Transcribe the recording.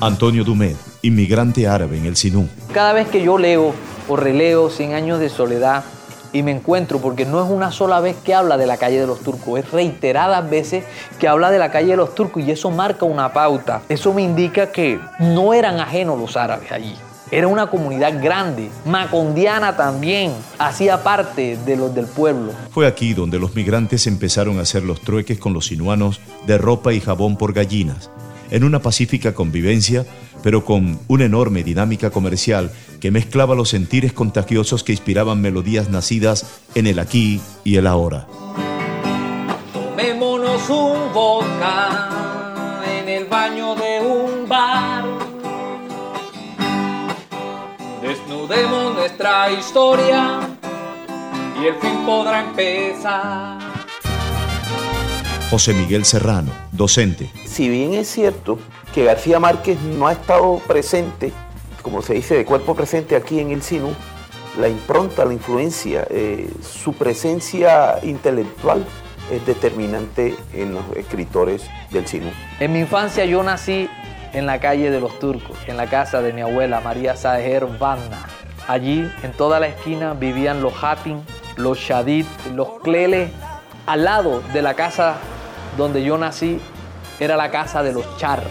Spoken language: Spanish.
Antonio Dumet, inmigrante árabe en el Sinú. Cada vez que yo leo o releo Cien años de soledad y me encuentro, porque no es una sola vez que habla de la calle de los turcos, es reiteradas veces que habla de la calle de los turcos y eso marca una pauta. Eso me indica que no eran ajenos los árabes allí. Era una comunidad grande, macondiana también, hacía parte de los del pueblo. Fue aquí donde los migrantes empezaron a hacer los trueques con los sinuanos de ropa y jabón por gallinas, en una pacífica convivencia, pero con una enorme dinámica comercial que mezclaba los sentires contagiosos que inspiraban melodías nacidas en el aquí y el ahora. Tomémonos un boca en el baño de un bar Desnudemos nuestra historia y el fin podrá empezar. José Miguel Serrano, docente. Si bien es cierto que García Márquez no ha estado presente, como se dice, de cuerpo presente aquí en el SINU, la impronta, la influencia, eh, su presencia intelectual es determinante en los escritores del SINU. En mi infancia yo nací en la calle de los turcos, en la casa de mi abuela María Saher Vanna. Allí, en toda la esquina, vivían los Hatim, los Shadid, los Clele. Al lado de la casa donde yo nací, era la casa de los Char.